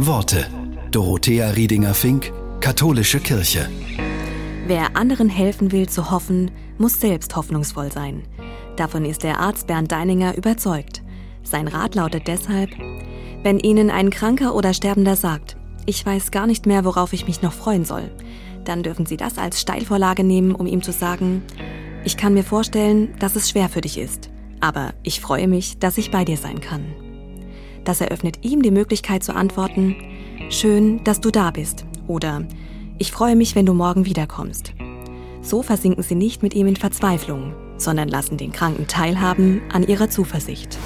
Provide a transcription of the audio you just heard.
Worte. Dorothea Riedinger-Fink, Katholische Kirche. Wer anderen helfen will zu hoffen, muss selbst hoffnungsvoll sein. Davon ist der Arzt Bernd Deininger überzeugt. Sein Rat lautet deshalb, wenn Ihnen ein Kranker oder Sterbender sagt, ich weiß gar nicht mehr, worauf ich mich noch freuen soll, dann dürfen Sie das als Steilvorlage nehmen, um ihm zu sagen, ich kann mir vorstellen, dass es schwer für dich ist, aber ich freue mich, dass ich bei dir sein kann. Das eröffnet ihm die Möglichkeit zu antworten, schön, dass du da bist oder ich freue mich, wenn du morgen wiederkommst. So versinken sie nicht mit ihm in Verzweiflung, sondern lassen den Kranken teilhaben an ihrer Zuversicht.